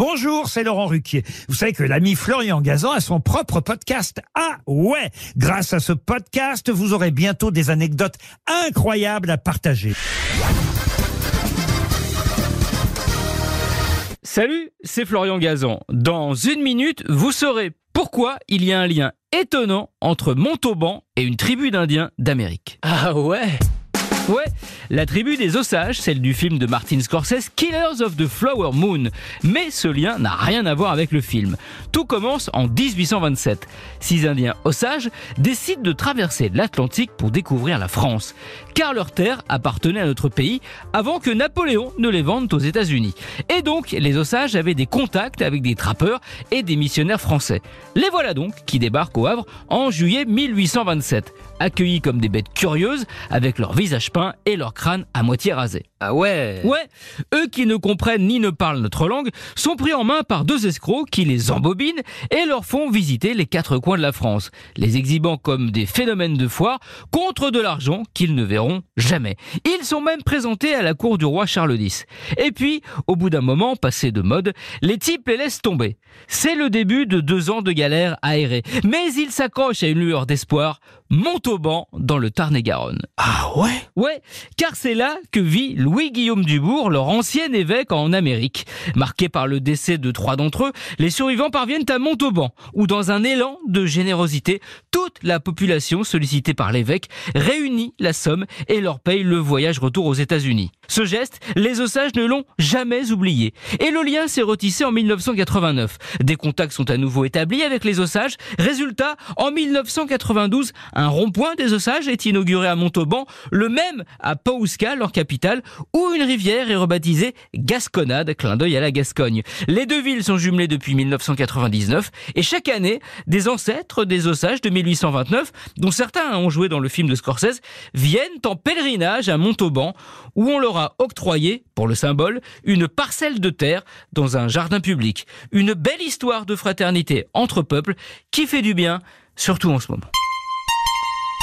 Bonjour, c'est Laurent Ruquier. Vous savez que l'ami Florian Gazan a son propre podcast. Ah ouais Grâce à ce podcast, vous aurez bientôt des anecdotes incroyables à partager. Salut, c'est Florian Gazan. Dans une minute, vous saurez pourquoi il y a un lien étonnant entre Montauban et une tribu d'Indiens d'Amérique. Ah ouais? Ouais, la tribu des Osages, celle du film de Martin Scorsese, Killers of the Flower Moon. Mais ce lien n'a rien à voir avec le film. Tout commence en 1827. Six Indiens Osages décident de traverser l'Atlantique pour découvrir la France. Car leur terre appartenait à notre pays avant que Napoléon ne les vende aux États-Unis. Et donc, les Osages avaient des contacts avec des trappeurs et des missionnaires français. Les voilà donc qui débarquent au Havre en juillet 1827 accueillis comme des bêtes curieuses, avec leur visage et leur crâne à moitié rasé. Ah ouais Ouais, eux qui ne comprennent ni ne parlent notre langue sont pris en main par deux escrocs qui les embobinent et leur font visiter les quatre coins de la France, les exhibant comme des phénomènes de foire contre de l'argent qu'ils ne verront jamais. Ils sont même présentés à la cour du roi Charles X. Et puis, au bout d'un moment, passé de mode, les types les laissent tomber. C'est le début de deux ans de galère aérée, mais ils s'accrochent à une lueur d'espoir, Montauban dans le Tarn-et-Garonne. Ah ouais? Ouais, car c'est là que vit Louis-Guillaume Dubourg, leur ancien évêque en Amérique. Marqué par le décès de trois d'entre eux, les survivants parviennent à Montauban, où dans un élan de générosité, toute la population sollicitée par l'évêque réunit la somme et leur paye le voyage retour aux États-Unis. Ce geste, les Osages ne l'ont jamais oublié. Et le lien s'est retissé en 1989. Des contacts sont à nouveau établis avec les Osages. Résultat, en 1992, un rond-point des Osages est inauguré à Montauban, le même à Paousca, leur capitale, où une rivière est rebaptisée Gasconade, clin d'œil à la Gascogne. Les deux villes sont jumelées depuis 1999 et chaque année, des ancêtres des Osages de 1829, dont certains ont joué dans le film de Scorsese, viennent en pèlerinage à Montauban, où on leur a octroyé, pour le symbole, une parcelle de terre dans un jardin public. Une belle histoire de fraternité entre peuples qui fait du bien, surtout en ce moment.